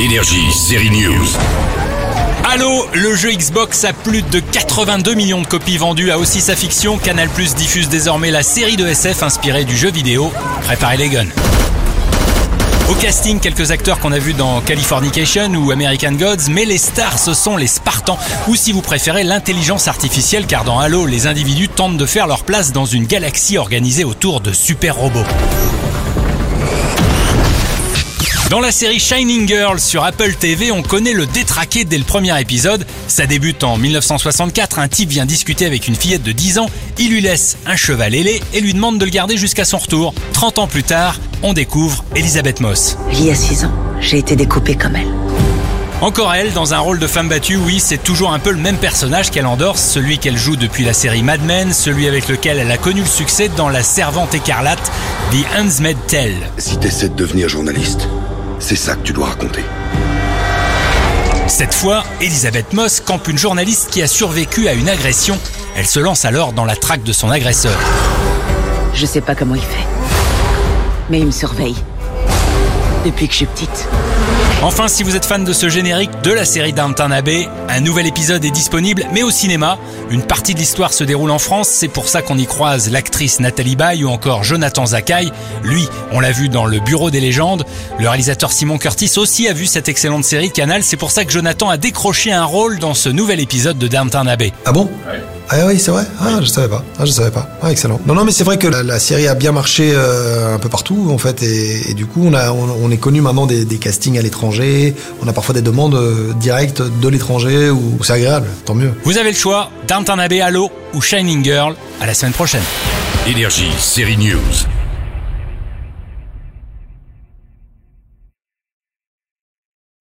Énergie, série News. Halo, le jeu Xbox a plus de 82 millions de copies vendues, a aussi sa fiction. Canal Plus diffuse désormais la série de SF inspirée du jeu vidéo. Préparez les guns. Au casting, quelques acteurs qu'on a vus dans Californication ou American Gods, mais les stars ce sont les Spartans, ou si vous préférez l'intelligence artificielle, car dans Halo, les individus tentent de faire leur place dans une galaxie organisée autour de super robots. Dans la série Shining Girl sur Apple TV, on connaît le détraqué dès le premier épisode. Ça débute en 1964, un type vient discuter avec une fillette de 10 ans, il lui laisse un cheval ailé et lui demande de le garder jusqu'à son retour. 30 ans plus tard, on découvre Elisabeth Moss. Il y a 6 ans, j'ai été découpée comme elle. Encore elle, dans un rôle de femme battue, oui, c'est toujours un peu le même personnage qu'elle endorse, celui qu'elle joue depuis la série Mad Men, celui avec lequel elle a connu le succès dans La Servante écarlate, The Handmaid's Tale. Si t'essaies de devenir journaliste, c'est ça que tu dois raconter. Cette fois, Elisabeth Moss campe une journaliste qui a survécu à une agression. Elle se lance alors dans la traque de son agresseur. Je sais pas comment il fait. Mais il me surveille. Depuis que je suis petite. Enfin, si vous êtes fan de ce générique de la série Downton Abbey, un nouvel épisode est disponible, mais au cinéma. Une partie de l'histoire se déroule en France, c'est pour ça qu'on y croise l'actrice Nathalie Baye ou encore Jonathan Zakaï. Lui, on l'a vu dans Le Bureau des légendes. Le réalisateur Simon Curtis aussi a vu cette excellente série Canal, c'est pour ça que Jonathan a décroché un rôle dans ce nouvel épisode de Downton Abbey. Ah bon? Ah oui, c'est vrai. Ah, je savais pas. Ah, je savais pas. Ah, excellent. Non, non, mais c'est vrai que la, la série a bien marché euh, un peu partout, en fait, et, et du coup, on, a, on, on est connu maintenant des, des castings à l'étranger. On a parfois des demandes euh, directes de l'étranger, où c'est agréable. Tant mieux. Vous avez le choix, Downton Abbey, Halo ou Shining Girl. À la semaine prochaine. Énergie, série News.